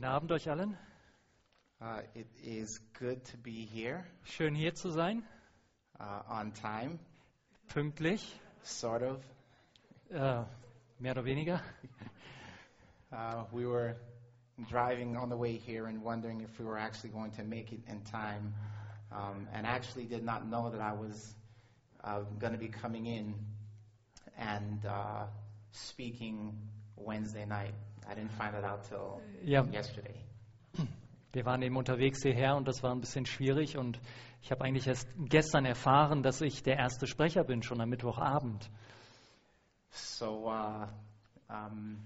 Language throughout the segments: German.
good evening, everyone. Guten Abend euch allen. Uh, it is good to be here Schön hier zu sein. uh, on time, Pünktlich. sort of. Äh, mehr oder weniger. Uh, we were driving on the way here and wondering if we were actually going to make it in time, um, and actually did not know that I was uh, going to be coming in and uh, speaking Wednesday night. I didn't find that out till Ja, yesterday. wir waren eben unterwegs hierher und das war ein bisschen schwierig und ich habe eigentlich erst gestern erfahren, dass ich der erste Sprecher bin, schon am Mittwochabend. So, uh, um,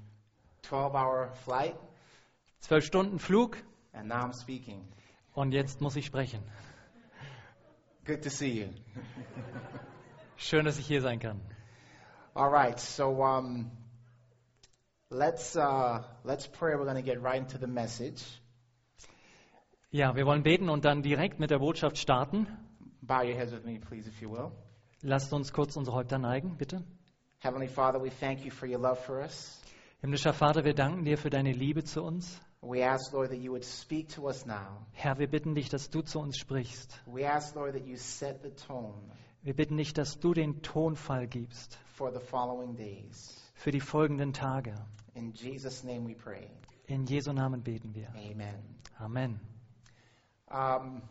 12-hour flight, Zwölf Stunden Flug and now I'm speaking. und jetzt muss ich sprechen. Good to see you. Schön, dass ich hier sein kann. All right, so um, let's uh, let's pray. We're going to get right into the message. Ja, wir wollen beten und dann direkt mit der Botschaft starten. Bow your heads with me, please, if you will. Lasst uns kurz unsere Häupter neigen, bitte. Heavenly Father, we thank you for your love for us. Himmlischer Vater, wir danken dir für deine Liebe zu uns. We ask, Lord, that you would speak to us now. Herr, wir bitten dich, dass du zu uns sprichst. We ask, Lord, that you set the tone Wir bitten dich, dass du den Tonfall gibst for the following days. für die folgenden Tage. In Jesus' name we pray. In Jesu Namen beten wir. Amen. Amen. Um,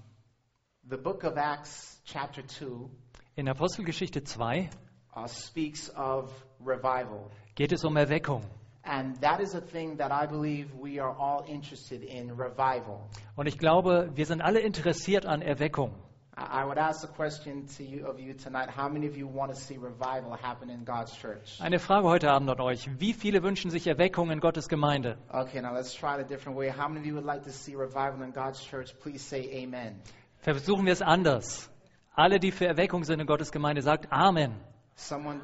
the book of Acts, chapter 2, In Apostelgeschichte 2 uh, speaks of revival. geht es um Erweckung. And that is a thing that I believe we are all interested in revival. Und ich glaube, wir sind alle interessiert an Erweckung. I would ask the question to you of you tonight: How many of you want to see revival happen in God's church? Eine Frage heute Abend an euch. Wie viele wünschen sich Erweckung in Gottes Gemeinde? Okay, now let's try it a different way. How many of you would like to see revival in God's church? Please say Amen. Versuchen wir es anders. Alle, die für Erweckung sind in Gottes Gemeinde, sagt Amen. Someone,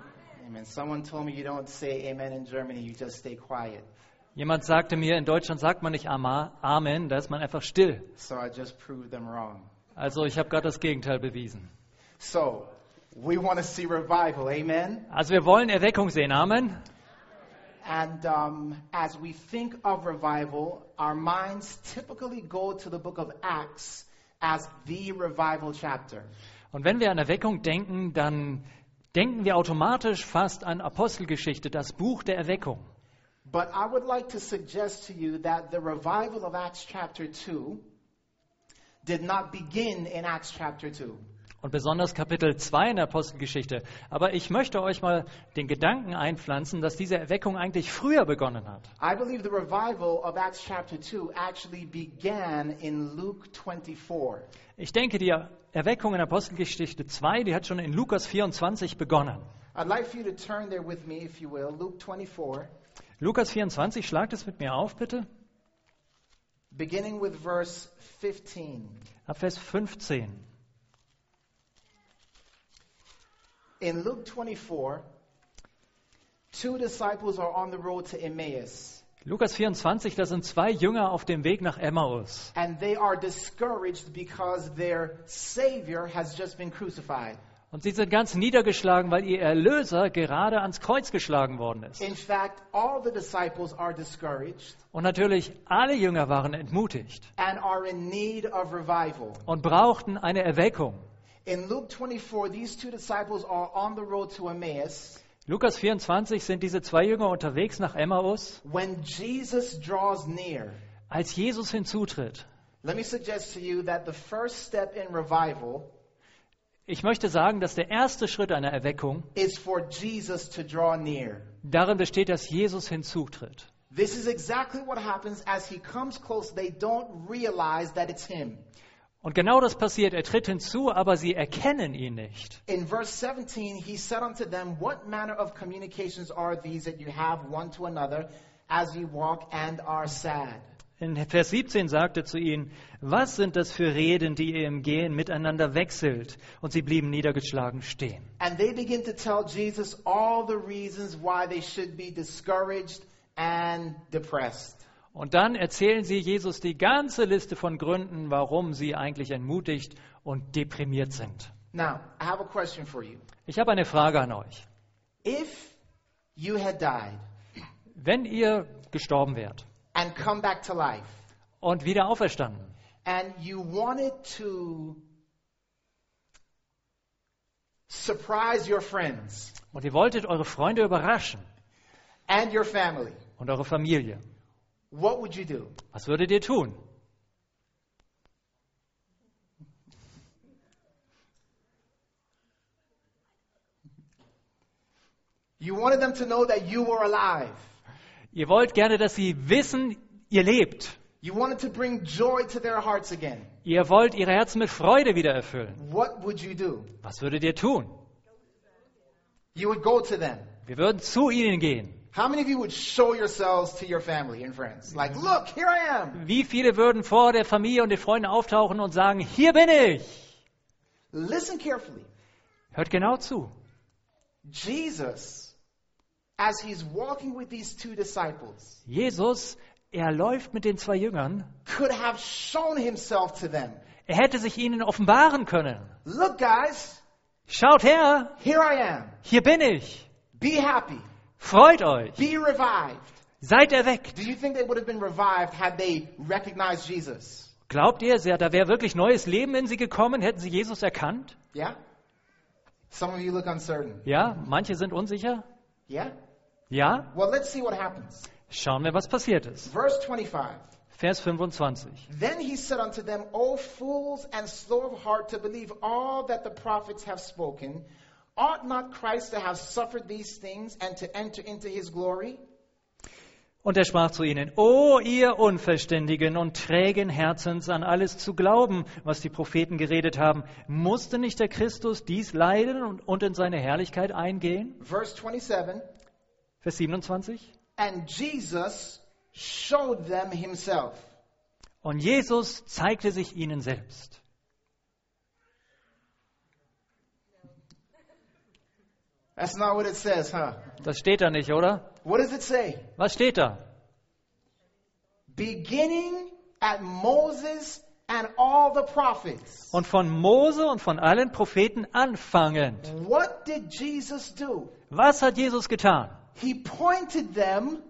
Amen. Someone told me you don't say Amen in Germany; you just stay quiet. Jemand sagte mir, in Deutschland sagt man nicht Amen, da ist man einfach still. So I just proved them wrong. Also ich habe gerade das Gegenteil bewiesen. So we want to see revival. Amen. Also wir wollen Erweckung sehen. Amen. And um, as we think of revival, our minds typically go to the book of Acts as the revival chapter. Und wenn wir an Erweckung denken, dann denken wir automatisch fast an Apostelgeschichte, das Buch der Erweckung. But I would like to suggest to you that the revival of Acts chapter 2 did not begin in Acts chapter 2. Und besonders Kapitel 2 in der Apostelgeschichte. Aber ich möchte euch mal den Gedanken einpflanzen, dass diese Erweckung eigentlich früher begonnen hat. I believe the revival of Acts chapter 2 actually began in Luke 24. Ich denke, die Erweckung in Apostelgeschichte 2, die hat schon in Lukas 24 begonnen. I'd like for you to turn there with me, if you will, Luke 24, Lukas 24, schlagt es mit mir auf, bitte. Beginning with verse 15. Ab Vers 15. In Luke 24, two disciples are on the road to Emmaus, Lukas 24, da sind zwei Jünger auf dem Weg nach Emmaus. and they are discouraged because their Savior has just been crucified. Und sie sind ganz niedergeschlagen, weil ihr Erlöser gerade ans Kreuz geschlagen worden ist. In fact, all the disciples are discouraged Und natürlich, alle Jünger waren entmutigt and are in need of revival. und brauchten eine Erweckung. In Luke 24, these two disciples are on the road to Emmaus Lukas 24 sind diese zwei Jünger unterwegs nach Emmaus, when Jesus draws near. als Jesus hinzutritt. Let me suggest to you that the first step in revival Ich möchte sagen, dass der erste Schritt einer Erweckung is for Jesus to draw near. darin besteht, dass Jesus hinzutritt. This is exactly what happens as he comes close. They don't realize that it's him. Und genau das passiert. Er tritt hinzu, aber sie erkennen ihn nicht. In verse 17, he said unto them, What manner of communications are these that you have one to another as you walk and are sad? In Vers 17 sagte zu ihnen, was sind das für Reden, die ihr im Gehen miteinander wechselt? Und sie blieben niedergeschlagen stehen. And they begin to tell Jesus all the reasons why they should be discouraged and depressed. Und dann erzählen sie Jesus die ganze Liste von Gründen, warum sie eigentlich entmutigt und deprimiert sind. Now, I have a question for you. Ich habe eine Frage an euch. If you had died Wenn ihr gestorben wärt and come back to life. und wieder auferstanden. And you wanted to surprise your friends Und ihr wolltet eure Freunde überraschen and your family. und eure Familie. What would you do? Was würdet ihr tun? You wanted them to know that you were alive. Ihr wollt gerne, dass sie wissen, ihr lebt. You wanted to bring joy to their hearts again. Ihr wollt ihre Herzen mit Freude wieder erfüllen. What would you do? Was würdet ihr tun? You would go to them. Wir würden zu ihnen gehen. How many of you would show yourselves to your family and friends? Like, look, here I am. Wie viele würden vor der Familie und den Freunden auftauchen und sagen, hier bin ich? Listen carefully. Hört genau zu. Jesus, as he's walking with these two disciples, Jesus, er läuft mit den zwei Jüngern. could have shown himself to them. Er hätte sich ihnen offenbaren können. Look, guys, Schaut her, here I am. hier bin ich. Be happy. Freut euch. Be revived. Seid erweckt. Do you think they would have been revived had they recognized Jesus? Glaubt ihr, da wäre wirklich neues Leben in sie gekommen? Hätten sie Jesus erkannt? Yeah? Some of you look uncertain. Ja, manche sind unsicher. Yeah? Ja, Well, let's see what happens. schauen wir, was passiert ist. Verse 25. Vers 25. Then he said unto them, O fools and slow of heart to believe all that the prophets have spoken, ought not Christ to have suffered these things and to enter into his glory? Und er sprach zu ihnen, O ihr Unverständigen und trägen Herzens an alles zu glauben, was die Propheten geredet haben, musste nicht der Christus dies leiden und, und in seine Herrlichkeit eingehen? Verse 27. Vers 27. And Jesus showed them himself. Und Jesus zeigte sich ihnen selbst. That's not what it says, huh? Das steht da nicht, oder? What does it say? Was steht da? Beginning at Moses and all the prophets. Und von Mose und von allen Propheten anfangend. What did Jesus do? Was hat Jesus getan? He pointed them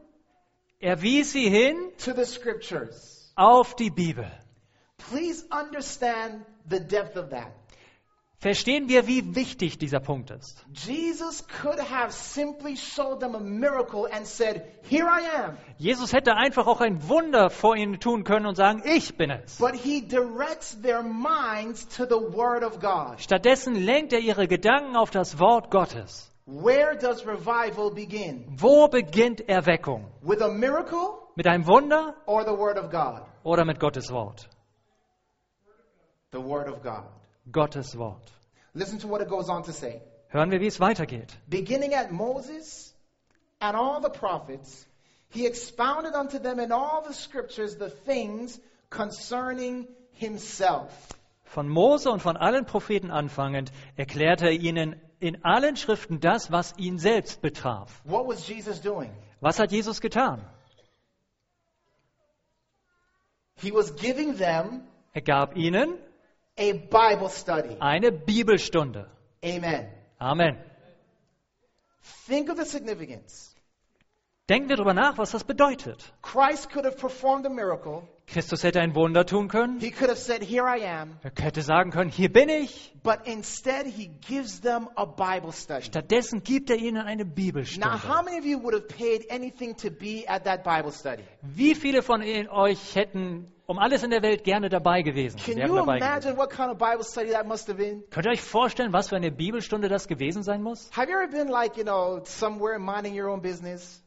Er wies sie hin to the scriptures. auf die Bibel. Please understand the depth of that. Verstehen wir, wie wichtig dieser Punkt ist. Jesus could have simply showed them a miracle and said, Here I am. Jesus hätte einfach auch ein Wunder vor ihnen tun können und sagen, ich bin es. But he directs their minds to the Word of God. Stattdessen lenkt er ihre Gedanken auf das Wort Gottes. Where does revival begin? Wo beginnt Erweckung? With a miracle Mit einem Wunder or the Word of God? oder mit Gottes Wort? The Word of God. Gottes Wort. Listen to what it goes on to say. Hören wir, wie es weitergeht. Beginning at Moses and all the prophets, he expounded unto them in all the scriptures the things concerning himself. Von Mose und von allen Propheten anfangend erklärte er ihnen in allen Schriften das, was ihn selbst betraf. What was Jesus doing? Was hat Jesus getan? He was giving them Er gab ihnen a Bible study. eine Bibelstunde. Amen. Amen. Think of the significance. Denken wir darüber nach, was das bedeutet. Christus hätte ein Wunder tun können. He could have said, Here I am. Er hätte sagen können, hier bin ich. But instead, he gives them a Bible study. Stattdessen gibt er ihnen eine Now, how Bibelstunde. many of you would have paid anything to be at that Bible study? Wie viele von euch hätten um alles in der Welt gerne dabei gewesen? Can you dabei imagine gewesen? what kind of Bible study that must have been? Könnt ihr euch vorstellen, was für eine Bibelstunde das gewesen sein muss? Have you ever been like, you know, somewhere minding your own business?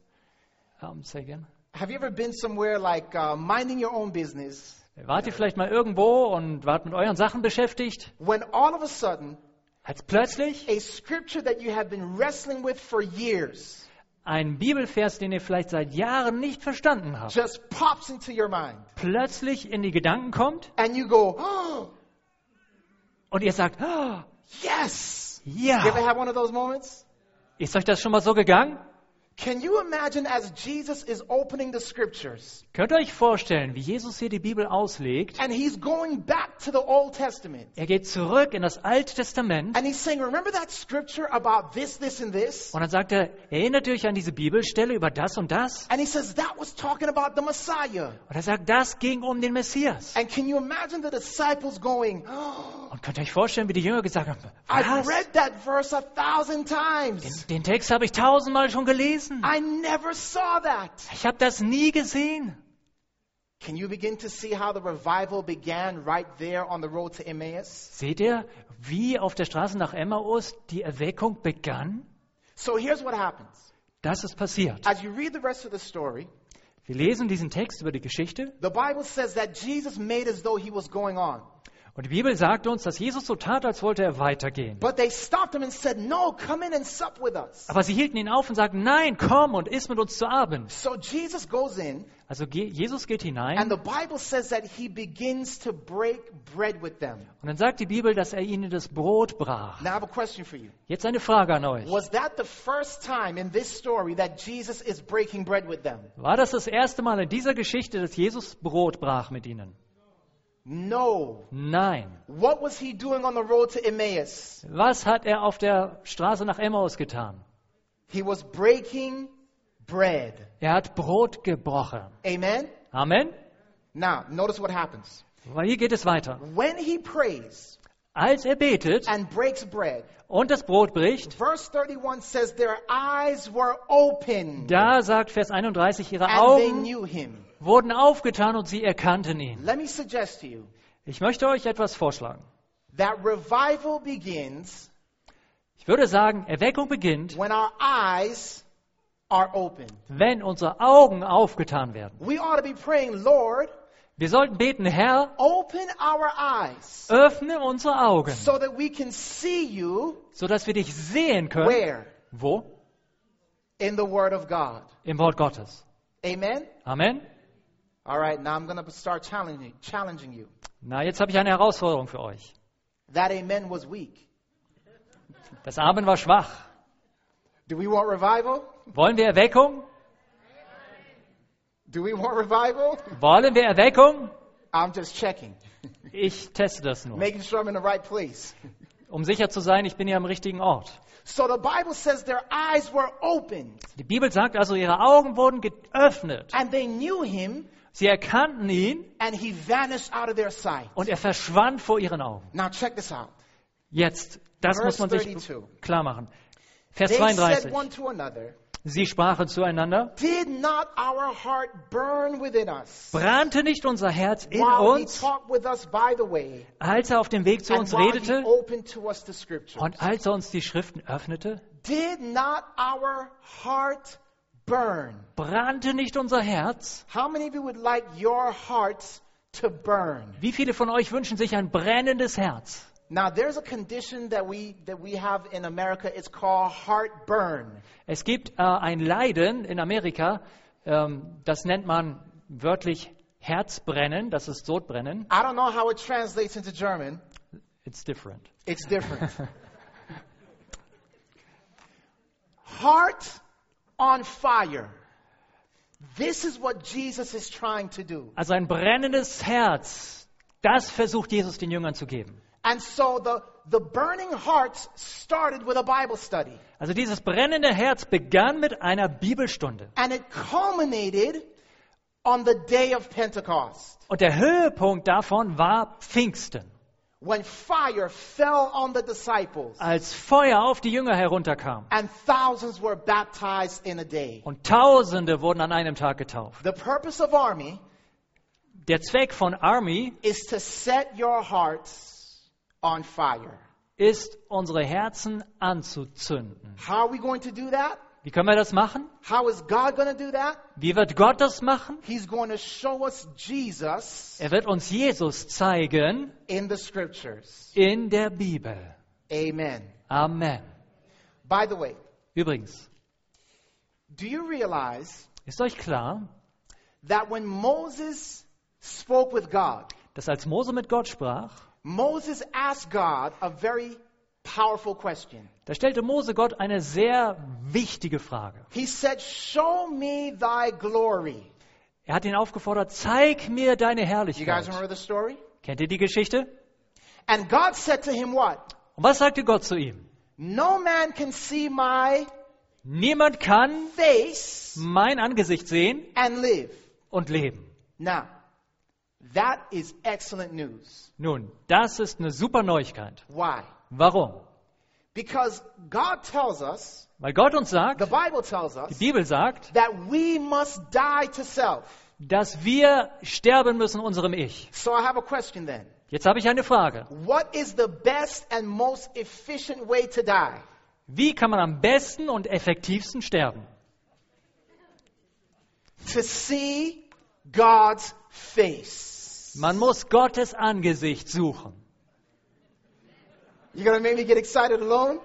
Um, say again. Have you ever been somewhere like uh, minding your own business Wart ihr vielleicht mal irgendwo und wart mit euren Sachen beschäftigt, when all of a sudden als plötzlich a scripture that you have been wrestling with for years ein Bibelvers, den ihr vielleicht seit Jahren nicht verstanden habt, just pops into your mind plötzlich in die Gedanken kommt and you go, oh, und ihr sagt, oh, yes. You ever ja, have one of those moments? ist euch das schon mal so gegangen? Can you imagine as Jesus is opening the scriptures Könnt ihr euch vorstellen, wie Jesus hier die Bibel auslegt? and he's going back to the Old Testament Er geht zurück in das Alte Testament and he's saying, Remember that scripture about this, this, and this? und dann sagt er, erinnert ihr euch an diese Bibelstelle über das und das? And he says, That was talking about the Messiah. Und er sagt, das ging um den Messias. And can you imagine the disciples going, oh, Und könnt ihr euch vorstellen, wie die Jünger gesagt haben, I've was? read that verse a thousand times. Den Text habe ich tausendmal schon gelesen. I never saw that. Ich habe das nie gesehen. Can you begin to see how the revival began right there on the road to Emmaus? Seht ihr, wie auf der Straße nach Emmaus die Erweckung begann? So here's what happens. Das ist passiert. As you read the rest of the story, Wir lesen diesen Text über die Geschichte the Bible says that Jesus made as though he was going on. Und die Bibel sagt uns, dass Jesus so tat, als wollte er weitergehen. But they stopped him and said, No, come in and sup with us. Aber sie hielten ihn auf und sagten, nein, komm und iss mit uns zu Abend. So Jesus goes in, Also Jesus geht hinein und dann sagt die Bibel, dass er ihnen das Brot brach. Now I have a question for you. Jetzt eine Frage an euch. Was that the first time in this story that Jesus is breaking bread with them? War das das erste Mal in dieser Geschichte, dass Jesus Brot brach mit ihnen? No. Nein. What was he doing on the road to Emmaus? Was hat er auf der Straße nach Emmaus getan? He was breaking bread. Er hat Brot gebrochen. Amen? Amen. Now, notice what happens. Weil hier geht es weiter. When he prays Als er betet and breaks bread, und das Brot bricht, verse 31 says their eyes were opened da sagt Vers 31, ihre and they Augen knew him. wurden aufgetan und sie erkannten ihn. Let me suggest to you Ich möchte euch etwas vorschlagen. that revival begins Ich würde sagen, Erweckung beginnt, when our eyes are open. wenn unsere Augen aufgetan werden. We ought to be praying, Lord, Wir sollten beten, Herr, open our eyes öffne unsere Augen, so that we can see you sodass wir dich sehen können. where? Wo? In the Word of God. Im Wort Gottes. Amen? Amen. All right, now I'm going to start challenging, challenging you. Na, jetzt habe ich eine Herausforderung für euch. That amen was weak. Das Amen war schwach. Do we want revival? Wollen wir Erweckung? Do we want revival? Wollen wir Erweckung? I'm just checking, Ich teste das nur, making sure I'm in the right place. um sicher zu sein, ich bin hier am richtigen Ort. So the Bible says their eyes were opened Die Bibel sagt also, ihre Augen wurden geöffnet. and they knew him Sie erkannten ihn and he vanished out of their sight. und er verschwand vor ihren Augen. Now check this out. Jetzt, das Verse muss man sich 32. klar machen. Vers They said 32. one to another, Sie sprachen zueinander, Did not our heart burn within us brannte nicht unser Herz in while he uns, talked with us by the way als er auf dem Weg zu and uns while he redete opened to us the scriptures? und als er uns die Schriften öffnete? Did not our heart burn? Brannte nicht unser Herz? How many of you would like your hearts to burn? Wie viele von euch wünschen sich ein brennendes Herz? Now there's a condition that we that we have in America. It's called heartburn. Es gibt äh, ein Leiden in Amerika, ähm, das nennt man wörtlich Herzbrennen, das ist Sodbrennen. I don't know how it translates into German. It's different. It's different. Heart on fire. This is what Jesus is trying to do. Also ein brennendes Herz, das versucht Jesus den Jüngern zu geben. And so the, the burning hearts started with a Bible study. Also dieses brennende Herz begann mit einer Bibelstunde. And it culminated on the day of Pentecost Und der Höhepunkt davon war Pfingsten, when fire fell on the disciples als Feuer auf die Jünger herunterkam. and thousands were baptized in a day. Und Tausende wurden an einem Tag getauft. The purpose of army Der Zweck von Army is to set your hearts on fire. ist, unsere Herzen anzuzünden. How are we going to do that? Wie können wir das machen? How is God going to do that? Wie wird Gott das machen? He's going to show us Jesus Er wird uns Jesus zeigen in the scriptures. in der Bibel. Amen. Amen. By the way, Übrigens, do you realize ist euch klar, that when Moses spoke with God, dass als Mose mit Gott sprach, Moses asked God a very powerful question. Da stellte Mose Gott eine sehr wichtige Frage. He said, Show me thy glory. Er hat ihn aufgefordert, zeig mir deine You guys Herrlichkeit. remember the story? Kennt ihr die Geschichte? And God said to him, What? Und was sagte Gott zu ihm? No man can see my Niemand kann face mein Angesicht sehen and live. und leben. Now, that is excellent news. Nun, das ist eine super Neuigkeit. Why? Warum? Because God tells us, Weil Gott uns sagt, the Bible tells die us, Bibel sagt, that we must die to self. dass wir sterben müssen unserem Ich. So I have a question then. Jetzt habe ich eine Frage. What is the best and most efficient way to die? Wie kann man am besten und effektivsten sterben? To see God's face. Man muss Gottes Angesicht suchen. You're going to make me get excited alone?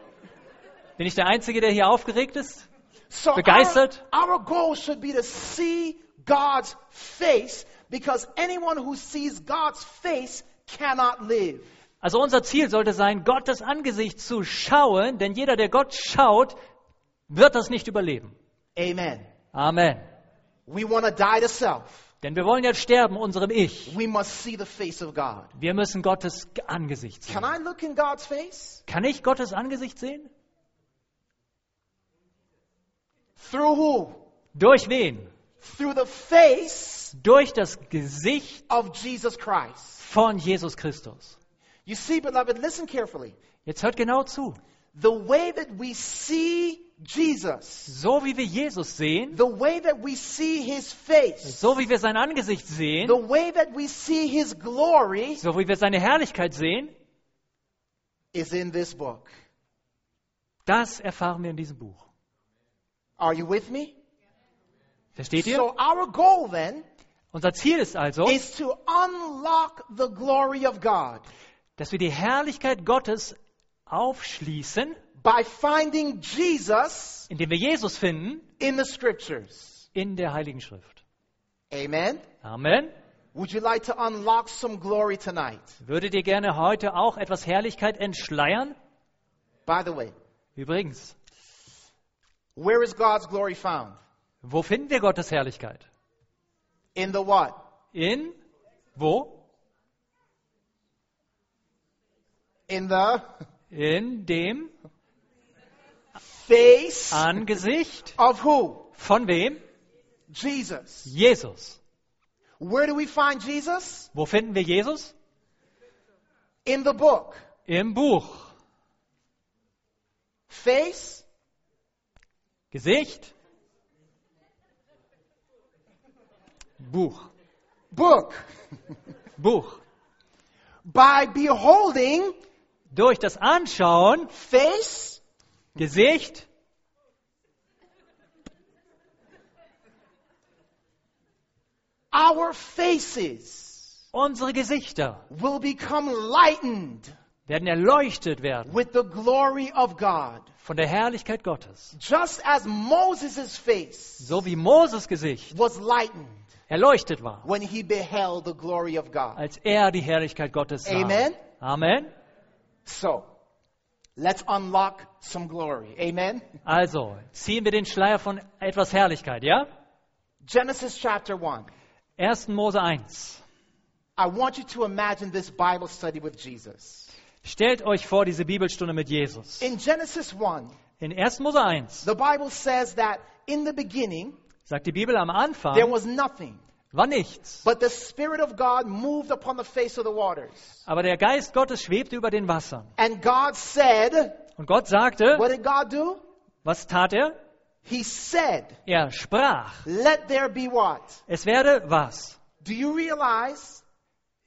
Bin ich der Einzige, der hier aufgeregt ist? So our, Begeistert? our goal should be to see God's face because anyone who sees God's face cannot live. Also unser Ziel sollte sein, Gottes Angesicht zu schauen, denn jeder, der Gott schaut, wird das nicht überleben. Amen. Amen. We want to die to self. Denn wir wollen jetzt sterben unserem Ich. We must see the face of God. Wir müssen Gottes Angesicht Can sehen. I look in God's face? Kann ich Gottes Angesicht sehen? Through who? Durch wen? Through the face Durch das Gesicht of Jesus Christ. von Jesus Christus. You see, beloved, listen carefully. Jetzt hört genau zu. The way that we see Jesus, So wie wir Jesus sehen, the way that we see his face, so wie wir sein Angesicht sehen, the way that we see his glory so wie wir seine Herrlichkeit sehen, is in this book. das erfahren wir in diesem Buch. Are you with me? Versteht ihr? So our goal then Unser Ziel ist also, is to unlock the glory of God dass wir die Herrlichkeit Gottes aufschließen, by finding Jesus indem wir Jesus finden in the scriptures. in der Heiligen Schrift. Amen. Amen. Would you like to unlock some glory tonight? Würdet ihr gerne heute auch etwas Herrlichkeit entschleiern? By the way, Übrigens, where is God's glory found? wo finden wir Gottes Herrlichkeit? In the what? In wo? In the In dem face Angesicht of who? von wem? Jesus. Jesus. Where do we find Jesus? Wo finden wir Jesus? In the book. Im Buch. Face, Gesicht. Buch. book. Buch. By beholding Durch das Anschauen, face, Gesicht, our faces unsere Gesichter will become lightened werden erleuchtet werden with the glory of God. von der Herrlichkeit Gottes. Just as Moses' face So wie Moses Gesicht was lightened erleuchtet war, when he beheld the glory of God. als er die Herrlichkeit Gottes sah. Amen. Amen. So, let's unlock some glory. Amen. Also, ziehen wir den Schleier von etwas Herrlichkeit, ja? Genesis chapter 1. 1. Mose 1. I want you to imagine this Bible study with Jesus. Stellt euch vor diese Bibelstunde mit Jesus. In Genesis 1, In 1. Mose 1 the Bible says that in the beginning sagt die Bibel am there Anfang was nothing, war nichts, but the Spirit of God moved upon the face of the waters. aber der Geist Gottes schwebte über den Wassern. And God said, Und Gott sagte, What did God do? was tat er? He said, Er sprach, Let there be what? es werde was? Do you realize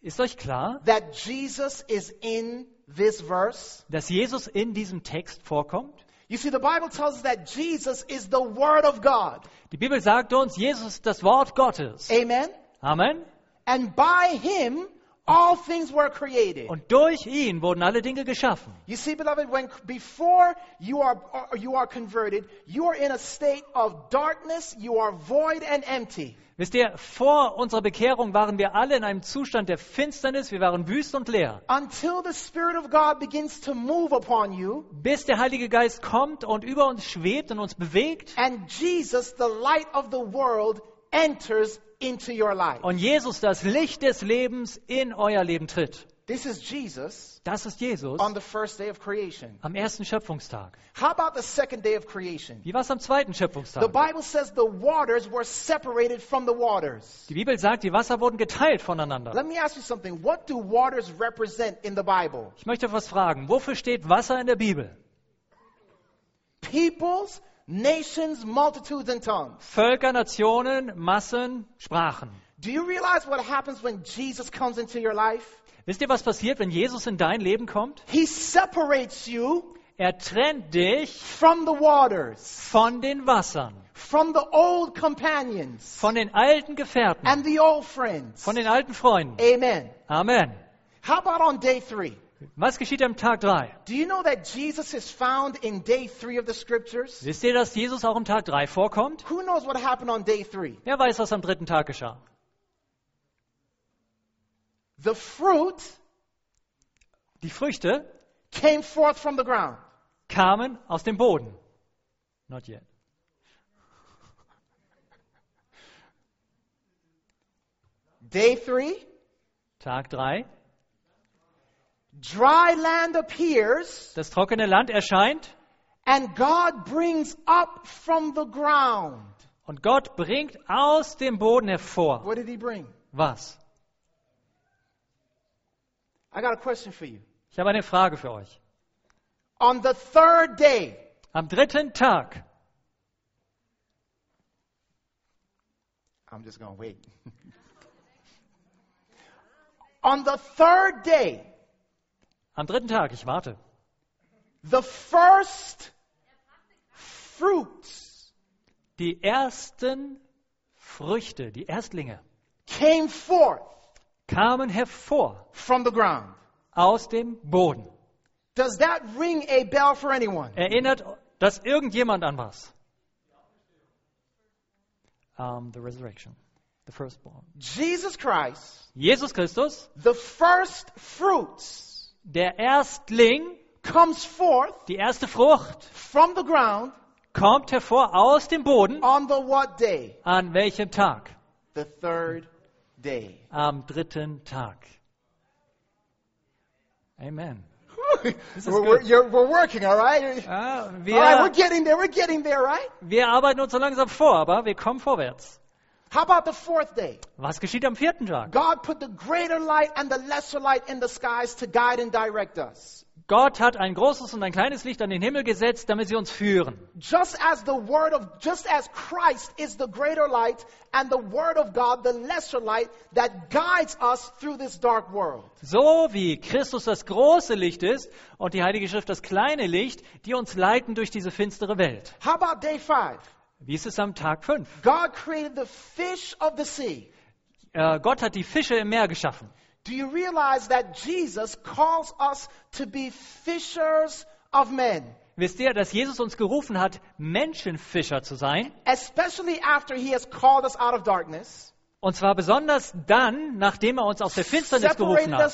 Ist euch klar, that Jesus is in this verse? dass Jesus in diesem Text vorkommt? You see, the Bible tells us that Jesus is the Word of God. Die Bibel sagt uns, Jesus ist das Wort Gottes. Amen? Amen. And by Him all things were created. Und durch ihn wurden alle Dinge geschaffen. You see, beloved, when before you are or you are converted, you are in a state of darkness, you are void and empty. Wisst ihr, vor unserer Bekehrung waren wir alle in einem Zustand der Finsternis, wir waren wüst und leer. Until the Spirit of God begins to move upon you, Bis der Heilige Geist kommt und über uns schwebt und uns bewegt and Jesus, the light of the world, enters into your life. und Jesus, das Licht des Lebens, in euer Leben tritt. This is Jesus Das ist Jesus on the first day of creation. am ersten Schöpfungstag. How about the second day of creation? Wie war es am zweiten The Schöpfungstag? Bible says the waters were separated from the waters. Die Bibel sagt, die Wasser wurden geteilt voneinander. Let me ask you something. What do waters represent in the Bible? Ich möchte was fragen. Wofür steht Wasser in der Bibel? Peoples, nations, multitudes, and tongues. Völker, Nationen, Massen, Sprachen. Do you realize what happens when Jesus comes into your life? Wisst ihr, was passiert, wenn Jesus in dein Leben kommt? He separates you Er trennt dich from the waters, von den Wassern, from the old companions, von den alten Gefährten, and the old friends. von den alten Freunden. Amen. Amen. How about on day three? Was geschieht am Tag 3? Do you know that Jesus is found in day three of the scriptures? Wisst ihr, dass Jesus auch am Tag 3 vorkommt? Who knows what happened on day three? Wer weiß, was am dritten Tag geschah? The fruit Die Früchte came forth from the ground. kamen aus dem Boden. Not yet. Day three, Tag 3. Dry land appears, Das trockene Land erscheint and God brings up from the ground. und Gott bringt aus dem Boden hervor. What did he bring? Was? I got a question for you. Ich habe eine Frage für euch. On the third day, Am dritten Tag, I'm just going to wait. On the third day, am dritten Tag, ich warte. the first fruits Die ersten Früchte, die Erstlinge, came forth kamen hervor from the ground. aus dem Boden. Does that ring a bell for anyone? Erinnert das irgendjemand an was? Um, the resurrection, the firstborn. Jesus Christ, Jesus Christus, the first fruits, der Erstling, comes forth die erste Frucht, from the ground kommt hervor aus dem Boden. on the what day? An welchem Tag? The third day. Am dritten Tag. Amen. we're, we're, working, all right? Ja, All right, we're wir, getting there. We're getting there, right? wir arbeiten uns so langsam vor, aber wir kommen vorwärts. How about the fourth day? Was geschieht am vierten Tag? God put the greater light and the lesser light in the skies to guide and direct us. Gott hat ein großes und ein kleines Licht an den Himmel gesetzt, damit sie uns führen. Just as the word of, just as Christ is the greater light and the word of God the lesser light that guides us through this dark world. So wie Christus das große Licht ist und die Heilige Schrift das kleine Licht, die uns leiten durch diese finstere Welt. How about day five? Wie ist es am Tag 5? God created the fish of the sea. Äh, Gott hat die Fische im Meer geschaffen. Do you realize that Jesus calls us to be fishers of men? Wisst ihr, dass Jesus uns gerufen hat, Menschenfischer zu sein? Especially after he has called us out of darkness, Und zwar besonders dann, nachdem er uns aus der Finsternis gerufen hat,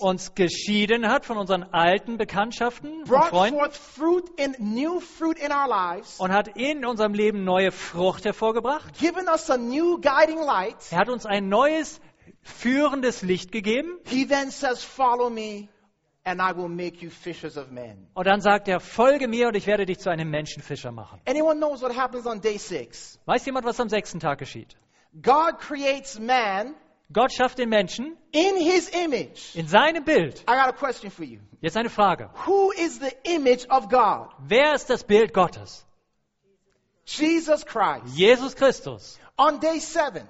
uns geschieden hat von unseren alten Bekanntschaften und Freunden forth fruit in new fruit in our lives, und hat in unserem Leben neue Frucht hervorgebracht. given us a new guiding light. Er hat uns ein neues, führendes Licht gegeben. He then says, Follow me, Und dann sagt er, folge mir und ich werde dich zu einem Menschenfischer machen. Anyone knows what happens on day six? Weiß jemand, was am sechsten Tag geschieht? God creates man Gott schafft den Menschen in his image. in seinem Bild. I got a question for you. Jetzt eine Frage. Who is the image of God? Wer ist das Bild Gottes? Jesus Christ. Jesus Christus. On day seven,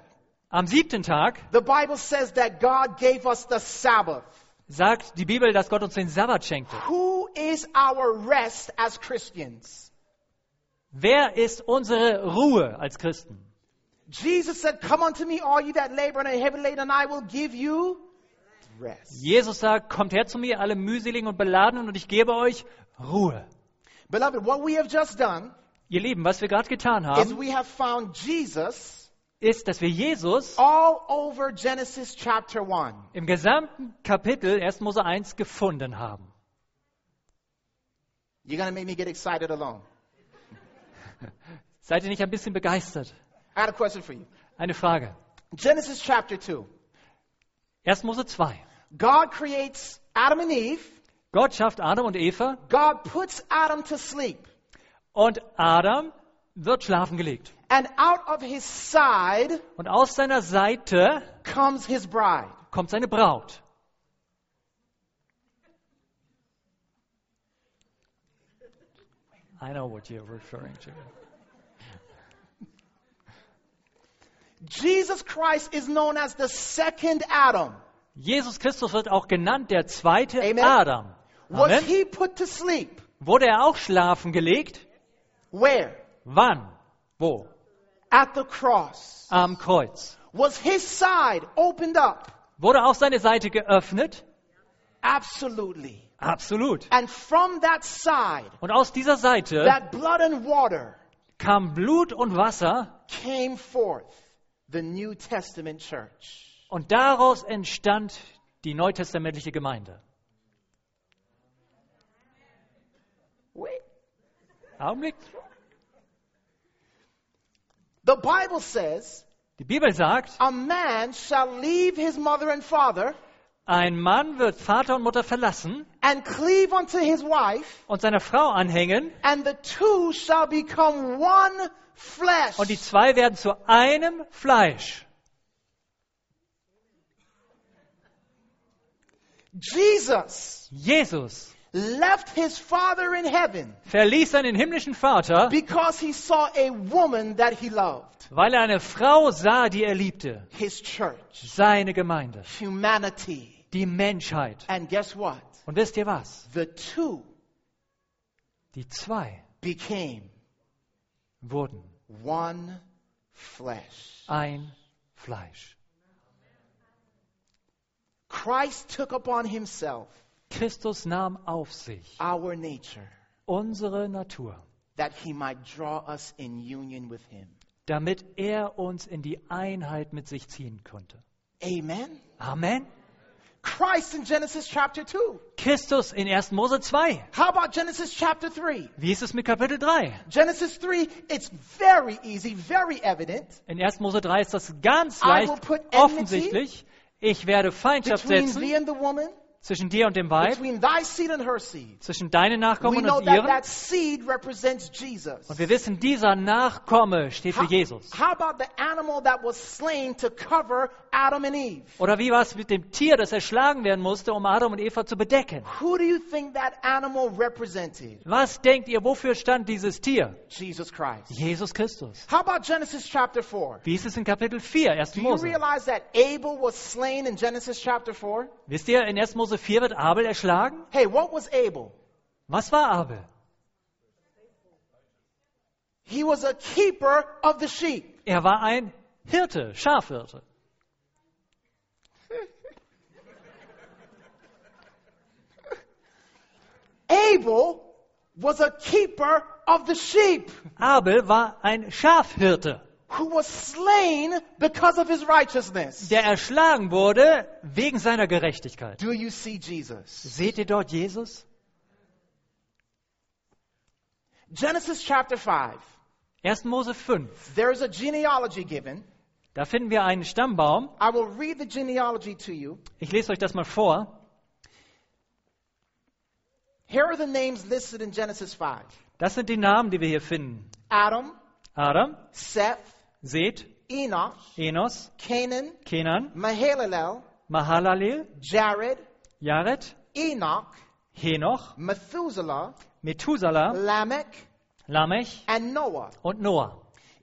Am siebten Tag the Bible says that God gave us the Sabbath. Sagt die Bibel, dass Gott uns den Sabbat schenkte. Who is our rest as Christians? Wer ist unsere Ruhe als Christen? Jesus said, Come unto me, all you that labor and are heavy laden, and I will give you rest. Jesus sagt, kommt her zu mir, alle mühseligen und beladenen, und ich gebe euch Ruhe. Beloved, what we have just done Ihr Lieben, was wir gerade getan is haben, we have found Jesus ist, dass wir Jesus all over Genesis chapter 1. im gesamten Kapitel 1. Mose 1 gefunden haben. You're to make me get excited alone. Seid ihr nicht ein bisschen begeistert? I got a question for you. Eine Frage. Genesis chapter 2. 1. Mose 2. God creates Adam and Eve. Gott schafft Adam und Eva God puts Adam to sleep. und Adam wird schlafen gelegt. And out of his side Und aus seiner Seite comes his bride. kommt seine Braut. I know what you're referring to. Jesus Christ is known as the second Adam. Jesus Christus wird auch genannt der zweite Amen. Adam. Was Amen. he put to sleep? Wurde er auch schlafen gelegt? Where? Wann? Wo? At the cross. Am Kreuz. Was his side opened up? Wurde auch seine Seite geöffnet? Absolutely. Absolut. And from that side, Und aus dieser Seite that blood and water kam Blut und Wasser came forth the New Testament church. und daraus entstand die neutestamentliche Gemeinde. Wait. Augenblick. The Bible says, Die Bibel sagt, a man shall leave his mother and father ein Mann wird Vater und Mutter verlassen and cleave unto his wife, und seiner Frau anhängen and the two shall become one flesh. und die zwei werden zu einem Fleisch. Jesus Jesus left his father in heaven verließ seinen himmlischen Vater, because he saw a woman that he loved. weil er eine Frau sah, die er liebte. His church, Seine Gemeinde, humanity. die Menschheit. And guess what? Und wisst ihr was? The two Die zwei became wurden one flesh. ein Fleisch. Christ took upon himself Christus nahm auf sich our nature unsere Natur, that he might draw us in union with him. damit er uns in die Einheit mit sich ziehen konnte. Amen. Amen. Christ in Genesis chapter 2. Christus in 1. Mose 2. How about Genesis chapter 3? Wie ist es mit Kapitel 3? Genesis 3, it's very easy, very evident. In 1. Mose 3 ist das ganz leicht offensichtlich. Ich werde Feindschaft setzen the woman, zwischen dir und dem Weib, between thy seed and her seed. zwischen deinen We Nachkommen know und ihren. that seed represents Jesus. Und wir wissen, dieser Nachkomme steht für How, Jesus. how about the animal that was slain to cover Adam and Eve? Oder wie war es mit dem Tier, das erschlagen werden musste, um Adam und Eva zu bedecken? Who do you think that animal represented? Was denkt ihr, wofür stand dieses Tier? Jesus Christ. Jesus Christus. How about Genesis chapter 4? Wie ist es in Kapitel 4, 1. Do you Mose? realize that Abel was slain in Genesis chapter 4? Wisst ihr, in 1. Mose 4 wird Abel erschlagen? Hey, what was Abel? Was war Abel? He was a keeper of the sheep. Er war ein Hirte, Schafhirte. Abel was a keeper of the sheep Abel war ein Schafhirte, who was slain because of his righteousness. der erschlagen wurde wegen seiner Gerechtigkeit. Do you see Jesus? Seht ihr dort Jesus? Genesis chapter 5. 1. Mose 5. There is a genealogy given. Da finden wir einen Stammbaum. I will read the genealogy to you. Ich lese euch das mal vor. Here are the names listed in Genesis 5 Das sind die Namen, die wir hier finden. Adam, Adam, Seth, Seth, Enoch, Enos, Canaan, Kenan, Mahalalel, Mahalalel, Jared, Jared, Enoch, Henoch, Methuselah, Methuselah, Lamech, Lamech and Noah. und Noah.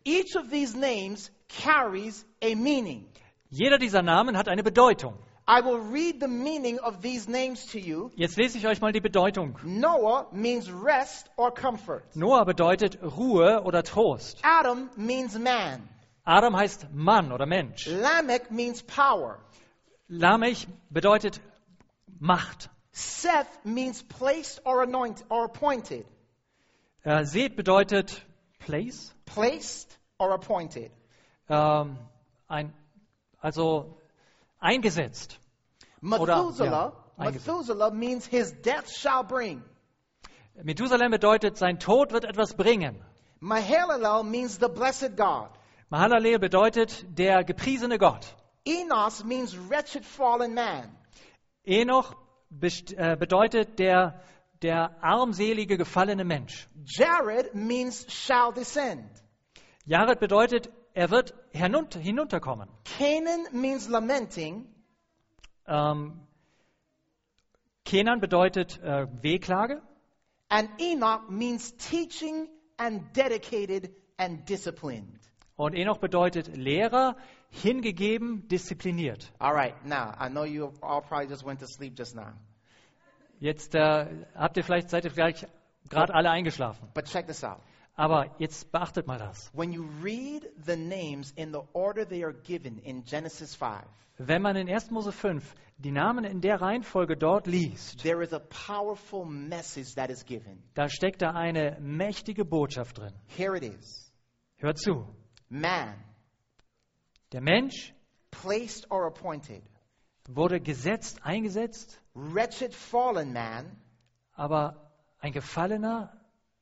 Each of these names carries a meaning. Jeder dieser Namen hat eine Bedeutung. I will read the meaning of these names to you. Jetzt lese ich euch mal die Bedeutung. Noah means rest or comfort. Noah bedeutet Ruhe oder Trost. Adam means man. Adam heißt Mann oder Mensch. Lamech means power. Lamech bedeutet Macht. Seth means placed or anointed or appointed. Äh, Seth bedeutet Place. Placed or appointed. Ähm, ein, also eingesetzt. Methuselah, ja. Methuselah means his death shall bring. Methusalem bedeutet, sein Tod wird etwas bringen. Mahalalel means the blessed God. Mahalalel bedeutet der gepriesene Gott. Enos means wretched fallen man. Enoch äh, bedeutet der, der armselige gefallene Mensch. Jared means shall descend. Jared bedeutet, er wird hinunter, hinunterkommen. Canaan means lamenting. Ähm, Kenan bedeutet äh, Wehklage. And Enoch means teaching and dedicated and disciplined. Und Enoch bedeutet Lehrer, hingegeben, diszipliniert. All right, now, I know you all probably just went to sleep just now. Jetzt äh, habt ihr vielleicht, seid ihr vielleicht gerade alle eingeschlafen. But check this out. Aber jetzt beachtet mal das. When you read the names in the order they are given in Genesis 5, Wenn man in 1. Mose 5 die Namen in der Reihenfolge dort liest, there is a powerful message that is given. da steckt da eine mächtige Botschaft drin. Here it is Hört zu. Man, Der Mensch placed or appointed, wurde gesetzt, eingesetzt, wretched fallen man, aber ein gefallener,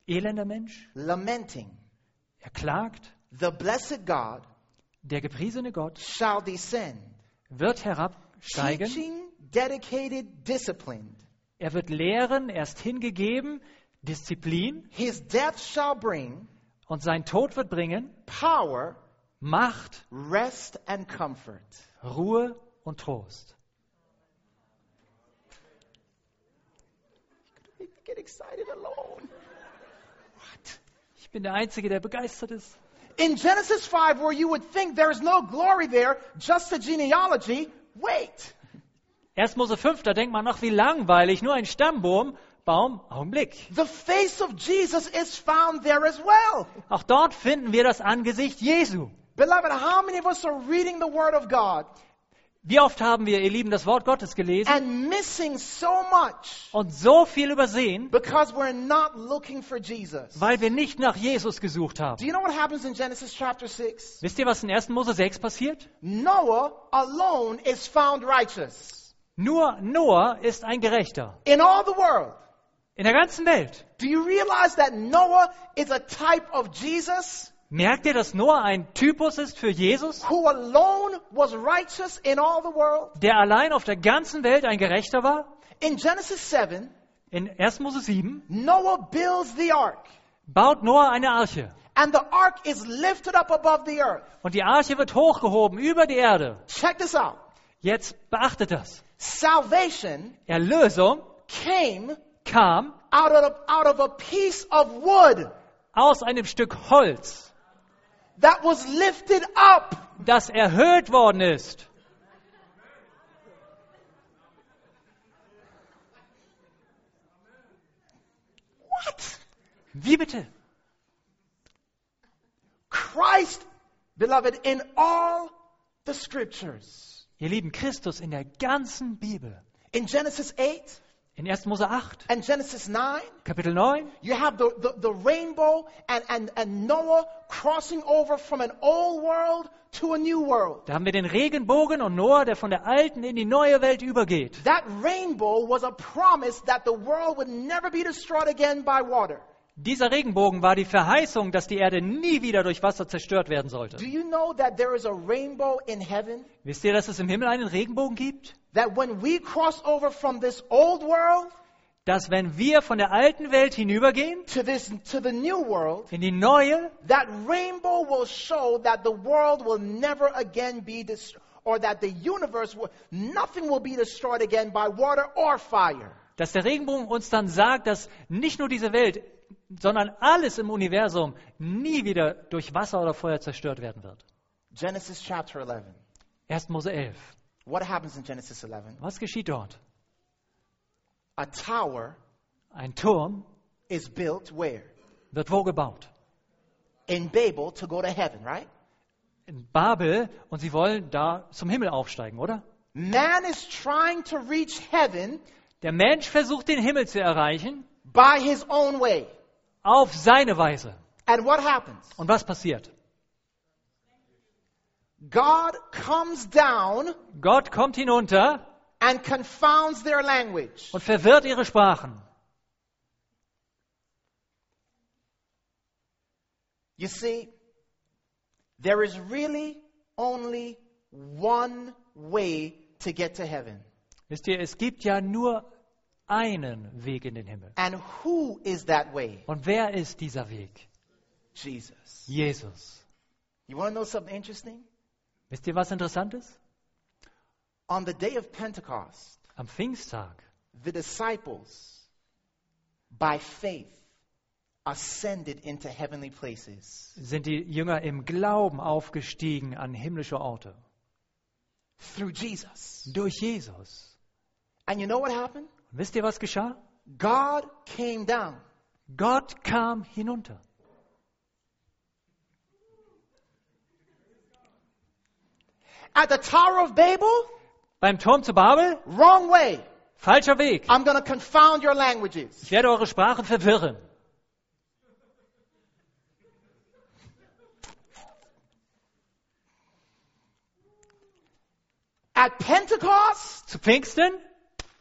elender Mensch, lamenting. er klagt, The blessed God der gepriesene Gott shall descend, wird herabsteigen, teaching, dedicated, disciplined. er wird lehren, er ist hingegeben, Disziplin. His death shall bring und sein Tod wird bringen power, Macht, rest, and comfort. Ruhe und Trost. Get excited alone. What? Ich bin der Einzige, der begeistert ist. In Genesis 5, where you would think there is no glory there, just a genealogy, wait. 1. Mose 5, da denkt man, ach wie langweilig, nur ein Stammbaum, Baum, Augenblick. The face of Jesus is found there as well. Auch dort finden wir das Angesicht Jesu. Beloved, how many of us are reading the Word of God Wie oft haben wir, ihr Lieben, das Wort Gottes gelesen and missing so much und so viel übersehen, because we're not looking for Jesus? weil wir nicht nach Jesus gesucht Do haben. you know what happens in Genesis chapter 6? Wisst ihr, was in 1. Mose 6 passiert? Noah alone is found righteous Nur Noah ist ein Gerechter. in all the world. In der ganzen Welt. Do you realize that Noah is a type of Jesus Merkt ihr, dass Noah ein Typus ist für Jesus, who alone was righteous in all the world? der allein auf der ganzen Welt ein Gerechter war? In Genesis 7, In 1. Mose 7 Noah builds the ark, baut Noah eine Arche. and the ark is lifted up above the earth. Und die Arche wird hochgehoben über die Erde. Check this out. Jetzt beachtet das. Salvation Erlösung came kam out of, out of a piece of wood aus einem Stück Holz, that was lifted up. das erhöht worden ist. What? Wie bitte? Christ, beloved, in all the scriptures. Ihr lieben Christus in der ganzen Bibel. In Genesis 8 In 1. Mose 8, and Genesis 9, Kapitel 9, you have the, the, the rainbow and, and, and Noah crossing over from an old world to a new world. da haben wir den Regenbogen und Noah, der von der alten in die neue Welt übergeht. That rainbow was a promise that the world would never be destroyed again by water. Dieser Regenbogen war die Verheißung, dass die Erde nie wieder durch Wasser zerstört werden sollte. Do you know that there is a rainbow in heaven? Wisst ihr, dass es im Himmel einen Regenbogen gibt? That when we cross over from this old world Dass wenn wir von der alten Welt hinübergehen to this to the new world, in die neue, that rainbow will show that the world will never again be destroyed, or that the universe will, nothing will be destroyed again by water or fire. dass der Regenbogen uns dann sagt, dass nicht nur diese Welt, sondern alles im Universum nie wieder durch Wasser oder Feuer zerstört werden wird. Genesis chapter 11. 1. Mose 11. What happens in Genesis 11? Was geschieht dort? A tower Ein Turm is built where? wird wo gebaut? In Babel to go to heaven, right? in Babel und sie wollen da zum Himmel aufsteigen, oder? Man is trying to reach heaven Der Mensch versucht den Himmel zu erreichen by his own way. auf seine Weise. And what happens? Und was passiert? God comes down Gott kommt hinunter and confounds their language. und verwirrt ihre Sprachen. You see, there is really only one way to get to heaven. Wisst ihr, es gibt ja nur einen Weg in den Himmel. And who is that way? Und wer ist dieser Weg? Jesus. Jesus. You want to know something interesting? Wisst ihr, was interessant ist? On the day of Pentecost, Am Pfingsttag the disciples, by faith, ascended into heavenly places sind die Jünger im Glauben aufgestiegen an himmlische Orte. through Jesus. Durch Jesus. And you know what happened? Und wisst ihr, was geschah? God came down. Gott kam hinunter. At the Tower of Babel, Beim Turm zu Babel, wrong way. falscher Weg. I'm to confound your languages. Ich werde eure Sprachen verwirren. At Pentecost, Zu Pfingsten,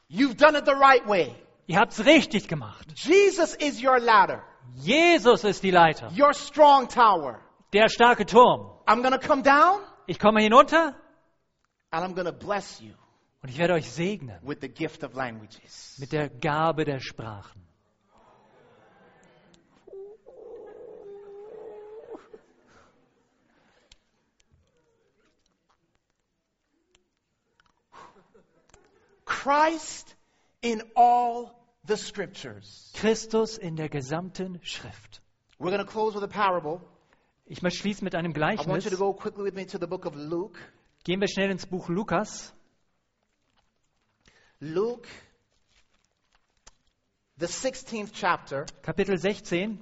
you've done it the right way. ihr habt's richtig gemacht. Jesus is your ladder, Jesus ist die Leiter, your strong tower. der starke Turm. I'm to come down Ich komme hinunter and I'm to bless you und ich werde euch segnen with the gift of languages. mit der Gabe der Sprachen. Christ in all the scriptures. Christus in der gesamten Schrift. We're going to close with a parable. Ich möchte schließen mit einem I want Gleichnis. you to go quickly with me to the book of Luke. Gehen wir schnell ins Buch Lukas. Luke, the 16th chapter. Kapitel 16.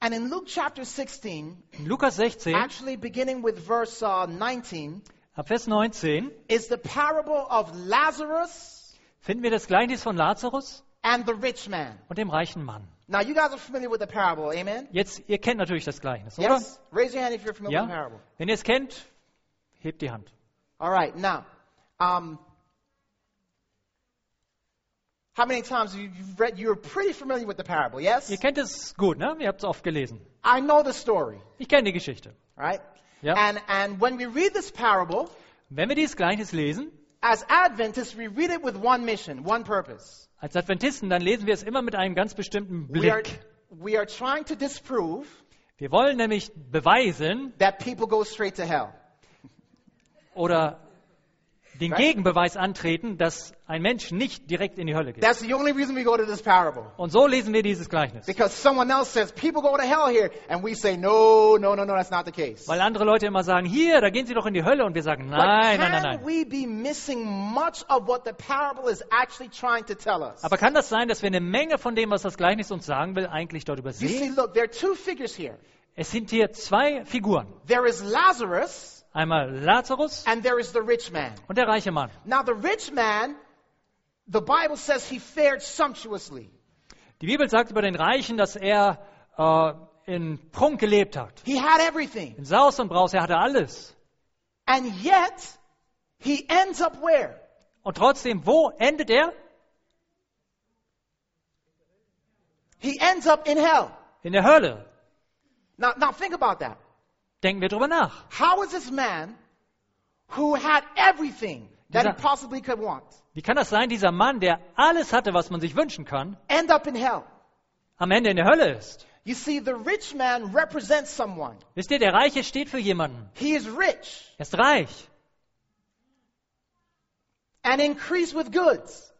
And in Luke chapter 16, In Lukas 16, actually beginning with verse uh, 19, ab Vers 19, is the parable of Lazarus finden wir das Gleichnis von Lazarus and the rich man. und dem reichen Mann. Now, you guys are familiar with the parable, amen? Jetzt, ihr kennt natürlich das Gleichnis, oder? Yes? Raise your hand if you're familiar with the Ja? parable. Wenn ihr es kennt, hebt die Hand. All right, now, um, how many times have you read? You're pretty familiar with the parable, yes? Ihr kennt es gut, ne? Ihr habt es oft gelesen. I know the story, Ich kenne die Geschichte. right? Ja. And, and when we read this parable, Wenn wir dieses Gleichnis lesen, as Adventists, we read it with one mission, one purpose. als Adventisten, dann lesen wir es immer mit einem ganz bestimmten We are, Blick. we are trying to disprove Wir wollen nämlich beweisen that people go straight to hell. oder den. Gegenbeweis antreten, dass ein Mensch nicht direkt in die Hölle geht. That's the only reason we go to this parable. Und so lesen wir dieses Gleichnis. Because someone else says people go to hell here, and we say, no, no, no, no, that's not the case. Weil andere Leute immer sagen, hier, da gehen sie doch in die Hölle. Und wir sagen, nein, nein, nein, nein. we be missing much of what the parable is actually trying to tell us? Aber kann das sein, dass wir eine Menge von dem, was das Gleichnis uns sagen will, eigentlich dort You see, übersehen? look, there are two figures here. Es sind hier zwei Figuren. There is Lazarus, Einmal Lazarus and there is the rich man. und der reiche Mann. Now, the rich man, the Bible says he fared sumptuously. Die Bibel sagt über den Reichen, dass er äh, in Prunk gelebt hat. He had everything. In Saus und Braus, er hatte alles. And yet, he ends up where? Und trotzdem, wo endet er? He ends up in hell. In der Hölle. Now, now think about that. Denken wir drüber nach. How is this man who had everything that he possibly could want Wie kann das sein, dieser Mann, der alles hatte, was man sich wünschen kann, end up in hell? am Ende in der Hölle ist? You see, the rich man represents someone. Wisst ihr, der Reiche steht für jemanden. He is rich Er ist reich and increased with goods,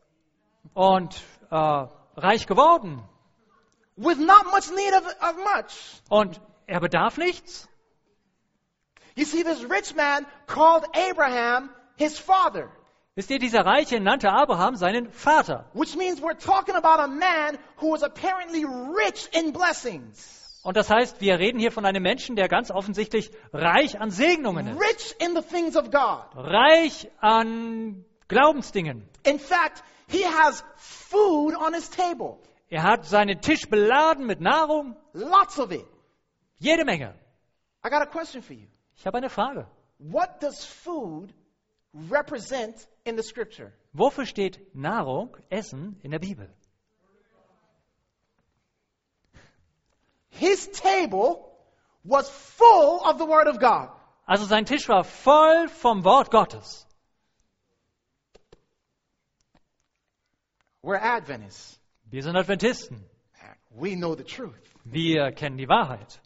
und äh, reich geworden. with not much need of, of much. Und er bedarf nichts. You see, this rich man called Abraham his father, Wisst ihr, dieser Reiche nannte Abraham seinen Vater. which means we're talking about a man who was apparently rich in blessings. Und das heißt, wir reden hier von einem Menschen, der ganz offensichtlich reich an Segnungen ist. rich in the things of God. Reich an Glaubensdingen. In fact, he has food on his table, Er hat seinen Tisch beladen mit Nahrung. lots of it. Jede Menge. I got a question for you. Ich habe eine Frage. What does food represent in the scripture? Wofür steht Nahrung, Essen in der Bibel? His table was full of the Word of God. Also sein Tisch war voll vom Wort Gottes. We're Adventists. Wir sind Adventisten. We know the truth. Wir kennen die Wahrheit.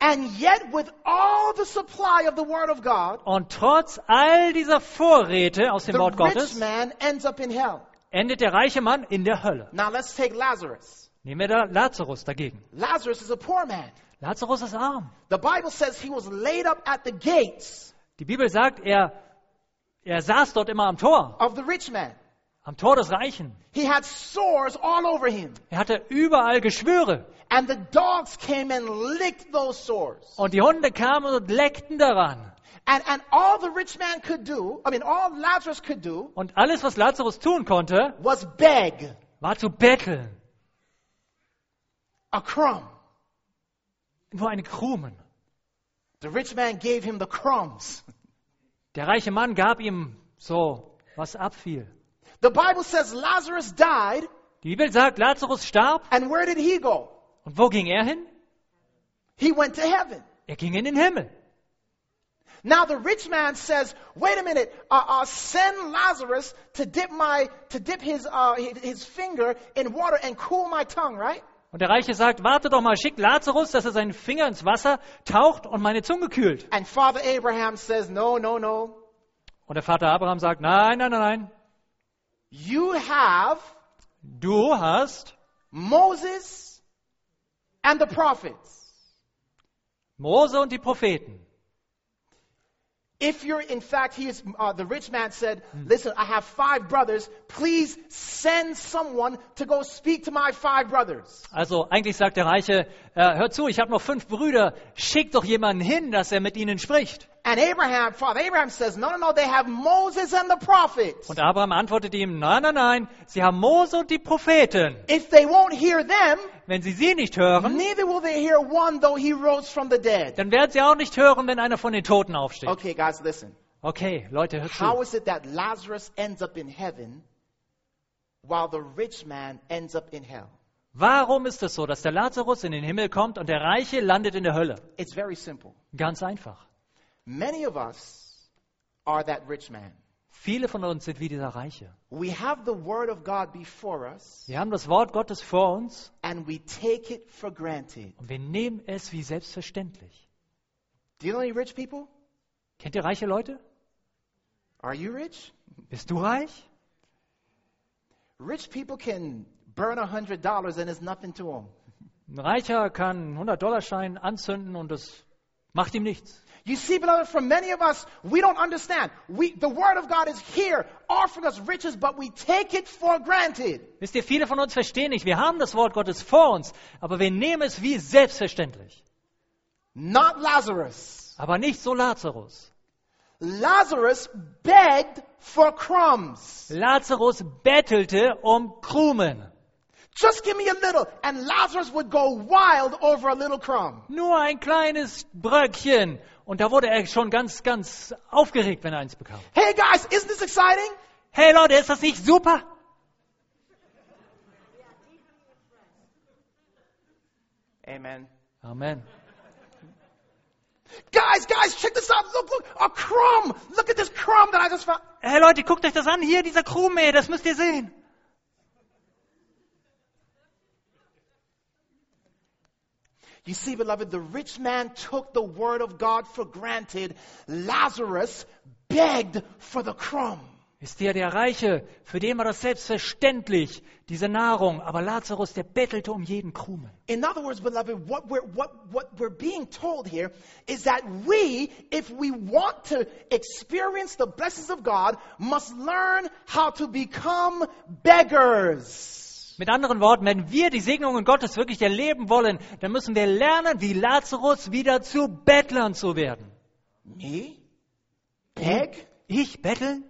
And yet, with all the supply of the Word of God, Und trotz all dieser Vorräte aus dem the Wort rich Gottes man ends up in hell. endet der reiche Mann in der Hölle. Now, let's take Lazarus. Nehmen wir da Lazarus dagegen. Lazarus is a poor man. Lazarus ist arm. The Bible says he was laid up at the gates Die Bibel sagt, er, er saß dort immer am Tor, of the rich man. am Tor des Reichen. He had sores all over him. Er hatte überall Geschwüre. And the dogs came and licked those sores. Und die Hunde kamen und leckten daran. And, and all the rich man could do, I mean, all Lazarus could do Und alles, was Lazarus tun konnte, was beg war zu betteln. a crumb. Nur eine Krumen. The rich man gave him the crumbs. Der reiche Mann gab ihm so, was abfiel. The Bible says Lazarus died, Die Bibel sagt, Lazarus starb. and where did he go? Und wo ging er hin? He went to heaven. Er ging in den Himmel. Now the rich man says, "Wait a minute, uh, uh, send Lazarus to dip my to dip his uh, his- finger in water and cool my tongue." Right? Und der Reiche sagt, warte doch mal, schick Lazarus, dass er seinen Finger ins Wasser taucht und meine Zunge kühlt. And Father Abraham says, "No, no, no. Und der Vater Abraham sagt, nein, nein, nein, nein. You have Du hast Moses and the prophets. Mose und die Propheten. If you're, in fact, he is, uh, the rich man said, listen, I have five brothers. Please send someone to go speak to my five brothers. Also eigentlich sagt der Reiche, äh, hör zu, ich habe noch fünf Brüder, schick doch jemanden hin, dass er mit ihnen spricht. And Abraham, Father Abraham says, no, no, no, they have Moses and the prophets. Und Abraham antwortete ihm, nein, nein, nein, sie haben Mose und die Propheten. If they won't hear them, Wenn sie sie nicht hören, neither will they hear one though he rose from the dead. dann werden sie auch nicht hören, wenn einer von den Toten aufsteht. Okay, guys, listen. Okay, Leute, hört How zu. is it that Lazarus ends up in heaven while the rich man ends up in hell? Warum ist es so, dass der Lazarus in den Himmel kommt und der Reiche landet in der Hölle? It's very simple. Ganz einfach. Many of us are that rich man. Viele von uns sind wie dieser Reiche. We have the word of God before us Wir haben das Wort Gottes vor uns and we take it for granted. und wir nehmen es wie selbstverständlich. Do you know any rich people? Kennt ihr reiche Leute? Are you rich? Bist du reich? Rich people can burn a hundred dollars and it's nothing to them. Ein Reicher kann einen 100-Dollar-Schein anzünden und das macht ihm nichts. You see, beloved, for many of us, we don't understand. We, the word of God is here, offering us riches, but we take it for granted. Wisst ihr, viele von uns verstehen nicht, wir haben das Wort Gottes vor uns, aber wir nehmen es wie selbstverständlich. Not Lazarus. Aber nicht so Lazarus. Lazarus begged for crumbs. Lazarus bettelte um Krumen. Just give me a little. And Lazarus would go wild over a little crumb. Nur ein kleines Bröckchen. Und da wurde er schon ganz, ganz aufgeregt, wenn er eins bekam. Hey guys, isn't this exciting? Hey Leute, ist das nicht super? Amen. Amen. Guys, guys, check this out. Look, look, a crumb. Look at this crumb that I just found. Hey Leute, guckt euch das an. Hier, dieser Krume, das müsst ihr sehen. You see, beloved, the rich man took the word of God for granted. Lazarus begged for the crumb. Wisst ihr, der Reiche, für den war das selbstverständlich, diese Nahrung. Aber Lazarus, der bettelte um jeden Krumen. In other words, beloved, what we're, what, what we're being told here is that we, if we want to experience the blessings of God, must learn how to become beggars. Mit anderen Worten, wenn wir die Segnungen Gottes wirklich erleben wollen, dann müssen wir lernen, wie Lazarus wieder zu Bettlern zu werden. Me? Beg? Ich betteln?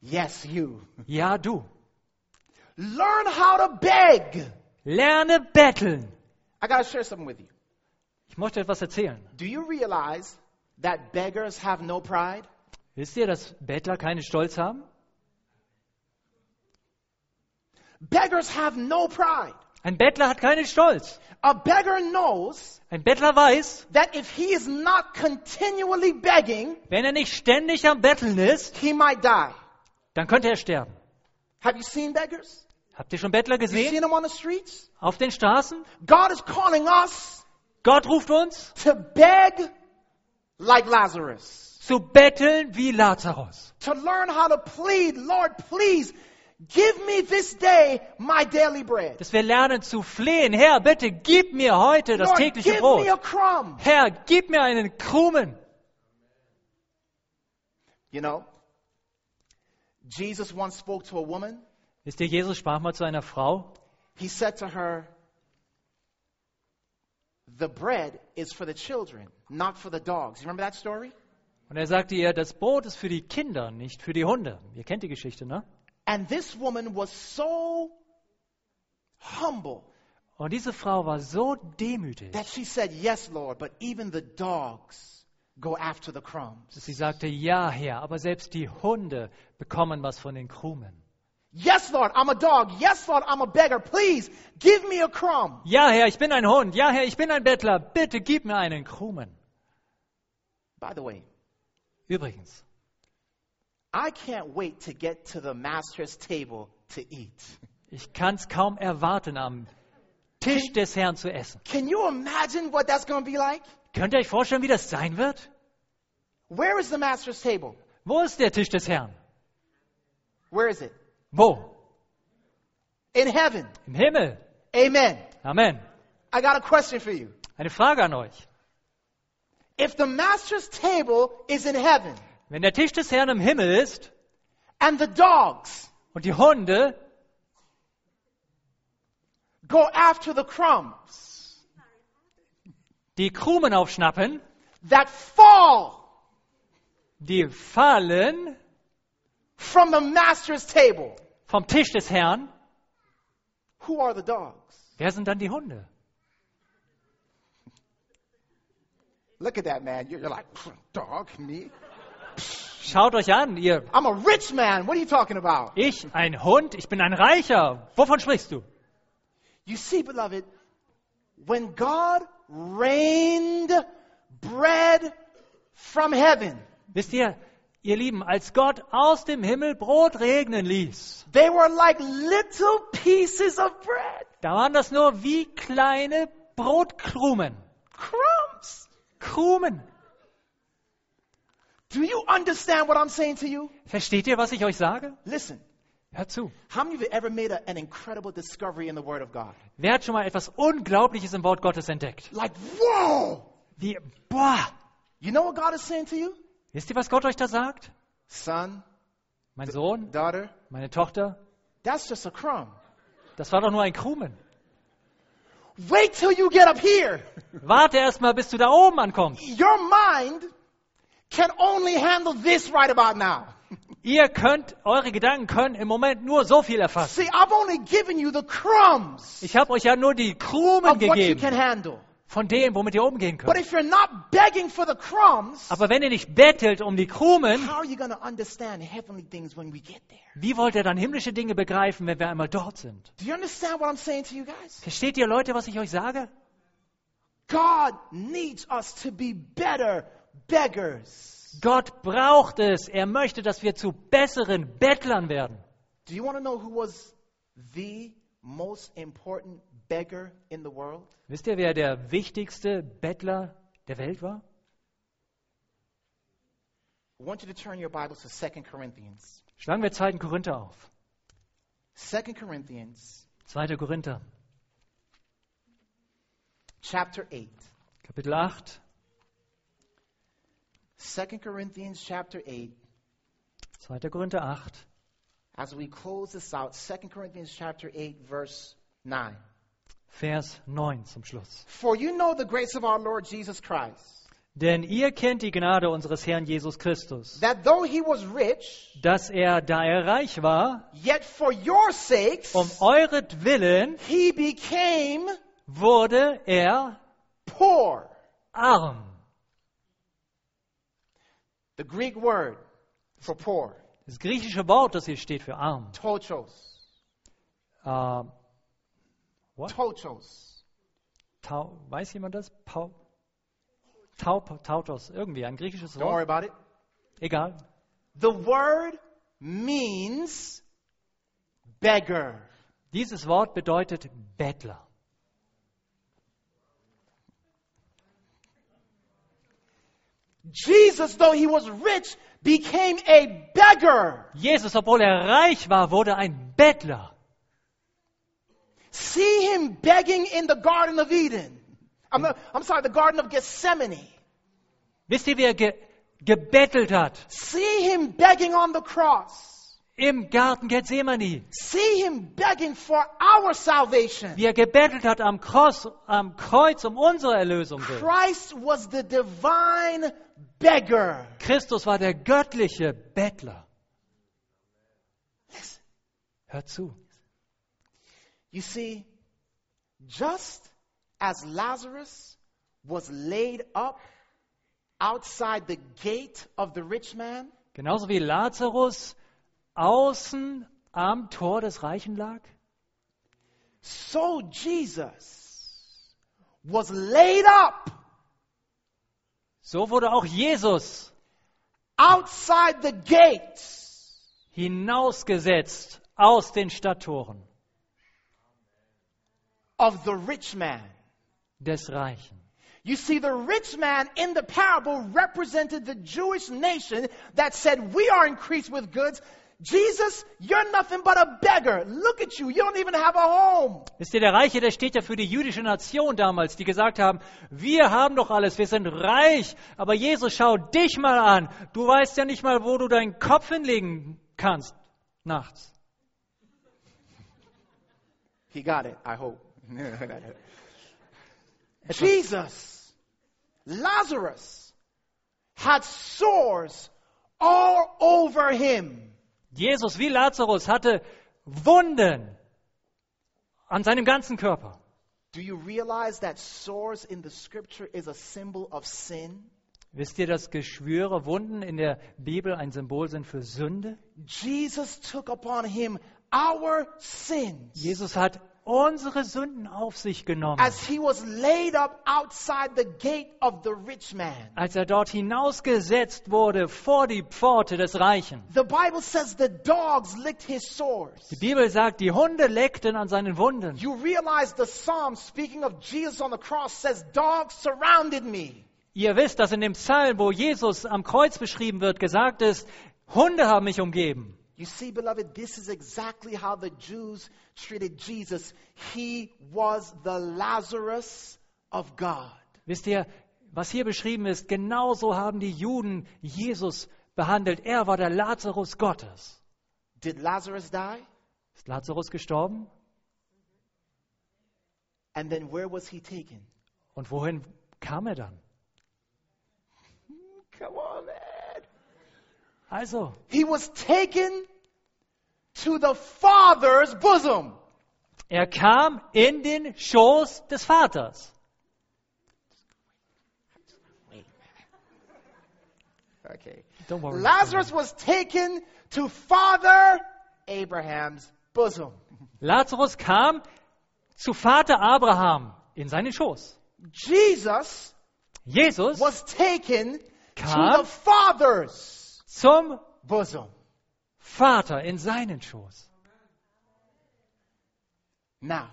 Yes, you. Ja, du. Learn how to beg. Lerne betteln. I got to share something with you. Ich möchte etwas erzählen. Do you realize that beggars have no pride? Wisst ihr, dass Bettler keinen Stolz haben? Beggars have no pride. Ein Bettler hat keinen Stolz. A beggar knows Ein Bettler weiß, that if he is not continually begging, wenn er nicht ständig am Betteln ist, he might die. dann könnte er sterben. Have you seen beggars? Habt ihr schon Bettler You seen gesehen them on the streets? auf den Straßen? God is calling us Gott ruft uns to beg like Lazarus, zu betteln wie Lazarus. to learn how to plead, Lord, please give me this day my daily bread. Dass wir lernen zu flehen. Herr, bitte gib mir heute das Lord, tägliche give Brot. me a crumb. Herr, gib mir einen Krumen. You know, Jesus once spoke to a woman. Wisst ihr, Jesus sprach mal zu einer Frau. He said to her, The bread is for the children, not for the dogs. You remember that story? Und er sagte ihr, das Brot ist für die Kinder, nicht für die Hunde. Ihr kennt die Geschichte, ne? And this woman was so humble Und diese Frau war so demütig, that she said, Yes, Lord, but even the dogs go after the crumbs. dass sie sagte, ja, Herr, aber selbst die Hunde bekommen was von den Krumen. Yes, Lord, I'm a dog. Yes, Lord, I'm a beggar. Please give me a crumb. Ja, Herr, ich bin ein Hund. Ja, Herr, ich bin ein Bettler. Bitte gib mir einen Krumen. By the way, Übrigens, I can't wait to get to the master's table to eat. ich kann es kaum erwarten, am Tisch des Herrn zu essen. Can you imagine what that's going to be like? Könnt ihr euch vorstellen, wie das sein wird? Where is the master's table? Wo ist der Tisch des Herrn? Where is it? Wo? In heaven. Im Himmel. Amen. Amen. I got a question for you. Eine Frage an euch. If the master's table is in heaven Wenn der Tisch des Herrn im Himmel ist and the dogs und die Hunde go after the crumbs die Krumen aufschnappen, that fall die fallen from the master's table, vom Tisch des Herrn, who are the dogs? wer sind dann die Hunde? Look at that man. You're, you're like, dog, me? Schaut euch an, ihr. I'm a rich man. What are you talking about? Ich, ein Hund, ich bin ein Reicher. Wovon sprichst du? You see, beloved, when God rained bread from heaven, Wisst ihr, ihr Lieben, als Gott aus dem Himmel Brot regnen ließ, they were like little pieces of bread, da waren das nur wie kleine Brotkrumen. crumbs. Krumen. Do you understand what I'm saying to you? Versteht ihr, was ich euch sage? Listen, Hört zu. how many of you ever made a, an incredible discovery in the Word of God? Wer hat schon mal etwas Unglaubliches im Wort Gottes entdeckt? Like, whoa! Wie, boah. You know what God is saying to you? Wisst ihr, was Gott euch da sagt? Son, Mein Sohn, daughter, meine Tochter, that's just a crumb. das war doch nur ein Krumen. Wait till you get up here. Warte erst mal, bis du da oben ankommst. Your mind can only handle this right about now. Ihr könnt, eure Gedanken können im Moment nur so viel erfassen. See, I've only given you the crumbs Ich habe euch ja nur die Krumen of what you gegeben can handle. von dem, womit ihr umgehen But könnt. if you're not begging for the crumbs, Aber wenn ihr nicht bettelt um die Krumen, how are you going to understand heavenly things when we get there? wie wollt ihr dann himmlische Dinge begreifen, wenn wir einmal dort sind? Do you understand what I'm saying to you guys? Versteht ihr, Leute, was ich euch sage? God needs us to be better beggars. Gott braucht es. Er möchte, dass wir zu besseren Bettlern werden. Do you want to know who was the most important beggar in the world? Wisst ihr, wer der wichtigste Bettler der Welt war? I want you to turn your Bibles to 2 Corinthians. Schlagen wir 2. Korinther auf. 2 Corinthians 2. Korinther, chapter 8. Kapitel 8. 2 Corinthians chapter 8. 2. Korinther 8. As we close this out, 2 Corinthians chapter 8 verse 9. Vers 9 zum Schluss. For you know the grace of our Lord Jesus Christ, Denn ihr kennt die Gnade unseres Herrn Jesus Christus, that though he was rich, dass er, da er reich war, yet for your sakes um euretwillen he became wurde er poor. arm. The Greek word for poor, Das griechische Wort, das hier steht für arm. tochos. Äh, What? Tochos. tau, weiß jemand das? Pau, tau, tautos, irgendwie ein griechisches Don't worry Wort. about it. Egal. The word means beggar. Dieses Wort bedeutet Bettler. Jesus, though he was rich, became a beggar. Jesus, obwohl er reich war, wurde ein Bettler. See him begging in the Garden of Eden. I'm, not- I'm sorry, the Garden of Gethsemane. Wisst ihr, wie er ge gebettelt hat? See him begging on the cross. Im Garten Gethsemane. See him begging for our salvation. Wie er gebettelt hat am Kreuz, am Kreuz um unsere Erlösung. Christ was the divine beggar. Christus war der göttliche Bettler. Listen, Hört zu. you see, just as Lazarus was laid up outside the gate of the rich man, Genauso wie Lazarus außen am Tor des Reichen lag, so Jesus was laid up so wurde auch Jesus outside the gates hinausgesetzt aus den Stadttoren of the rich man. des Reichen. You see, the rich man in the parable represented the Jewish nation that said, We are increased with goods. Jesus, you're nothing but a beggar. Look at you. You don't even have a home. Wisst ihr, der Reiche, der steht ja für die jüdische Nation damals, die gesagt haben, wir haben doch alles, wir sind reich, aber Jesus, schau dich mal an. Du weißt ja nicht mal, wo du deinen Kopf hinlegen kannst nachts. He got it, I hope. Jesus, Lazarus, had sores all over him. Jesus wie Lazarus hatte Wunden an seinem ganzen Körper. Do you realize that sores in the scripture is a symbol of sin? Wisst ihr, dass Geschwüre, Wunden in der Bibel ein Symbol sind für Sünde? Jesus took upon him our sins. Jesus hat unsere Sünden auf sich genommen, as he was laid up outside the gate of the rich man. als er dort hinausgesetzt wurde vor die Pforte des Reichen. The Bible says the dogs licked his sores. Die Bibel sagt, die Hunde leckten an seinen Wunden. You realize the psalm speaking of Jesus on the cross says, Dogs surrounded me. Ihr wisst, dass in dem Psalm, wo Jesus am Kreuz beschrieben wird, gesagt ist, Hunde haben mich umgeben. You see, beloved, this is exactly how the Jews treated Jesus. He was the Lazarus of God. Wisst ihr, was hier beschrieben ist, genauso haben die Juden Jesus behandelt. Er war der Lazarus Gottes. Did Lazarus die? Ist Lazarus gestorben? And then where was he taken? Und wohin kam er dann? Come on, man. Also, He was taken to the Father's bosom. er kam in den Schoß des Vaters. Okay. Don't worry. Lazarus was taken to Father Abraham's bosom. Lazarus kam zu Vater Abraham in seinen Schoß. Jesus Jesus was taken to the Father's zum bosom. Vater in seinen Schoß. Now,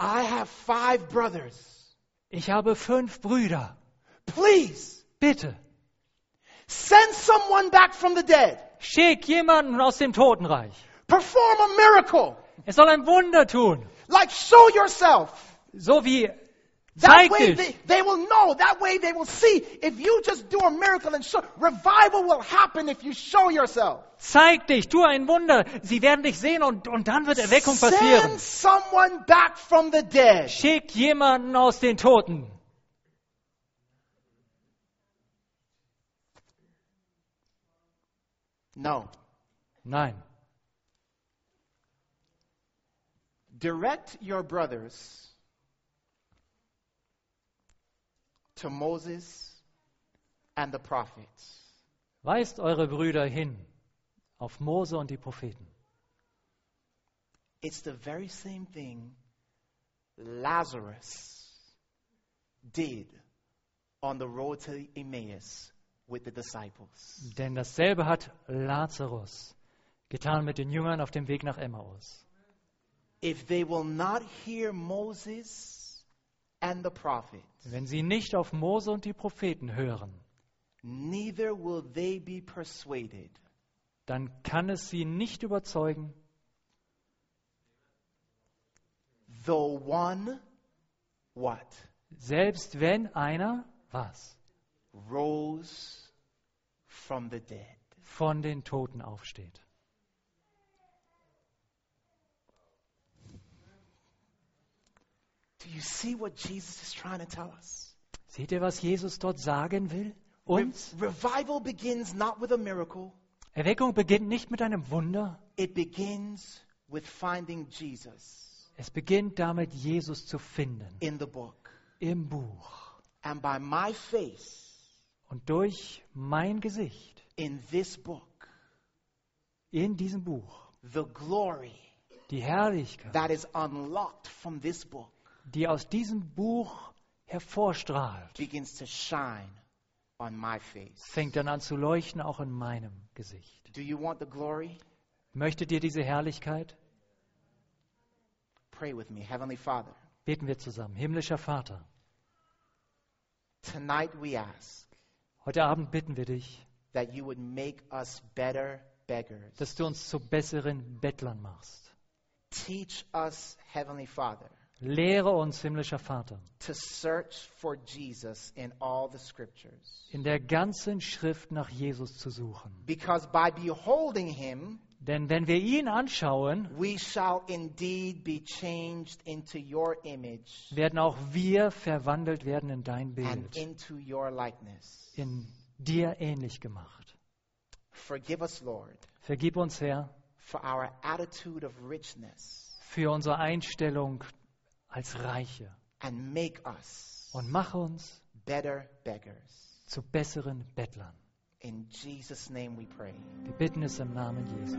I have five brothers. Ich habe fünf Brüder. Please Bitte, send someone back from the dead. schick jemanden aus dem Totenreich. Perform a miracle. Er soll ein Wunder tun. Like show yourself. So wie That Zeig way dich. they, they will know. That way they will see. If you just do a miracle and show, revival will happen if you show yourself. Zeig dich, tu ein Wunder. Sie werden dich sehen und, und dann wird Erweckung passieren. Send someone back from the dead. Schick jemanden aus den Toten. No. Nein. Direct your brothers to Moses and the prophets. Weist eure Brüder hin auf Mose und die Propheten. It's the very same thing Lazarus did on the road to Emmaus with the disciples. Denn dasselbe hat Lazarus getan mit den Jüngern auf dem Weg nach Emmaus. If they will not hear Moses Wenn sie nicht auf Mose und die Propheten hören, neither will they be persuaded. dann kann es sie nicht überzeugen, Though one, what? selbst wenn einer, was, Rose from the dead. von den Toten aufsteht. Do you see what Jesus is trying to tell us? Seht ihr, was Jesus dort sagen will? Re- Uns? revival begins not with a miracle, Erweckung beginnt nicht mit einem Wunder, it begins with finding Jesus es beginnt damit, Jesus zu finden in the book. im Buch. And by my face Und durch mein Gesicht in this book, in diesem Buch, the glory die Herrlichkeit, that is unlocked from this book die aus diesem Buch hervorstrahlt, begins to shine on my face. fängt dann an zu leuchten, auch in meinem Gesicht. Do you want the glory? Möchtet ihr diese Herrlichkeit? Pray with me. Heavenly Father, Beten wir zusammen. Himmlischer Vater, tonight we ask heute Abend bitten wir dich, that you would make us better beggars. dass du uns zu besseren Bettlern machst. Teach us, Heavenly Father, Lehre uns, himmlischer Vater, to search for Jesus in all the scriptures. in der ganzen Schrift nach Jesus zu suchen. Because by beholding him, Denn wenn wir ihn anschauen, we shall indeed be changed into your image werden auch wir verwandelt werden in dein and Bild, into your likeness. in dir ähnlich gemacht. Forgive us, Lord, Vergib uns, Herr, for our attitude of richness für unsere Einstellung als Reiche and make us und mach uns better beggars. zu besseren Bettlern. In Jesus' name we pray. Wir bitten es im Namen Jesu.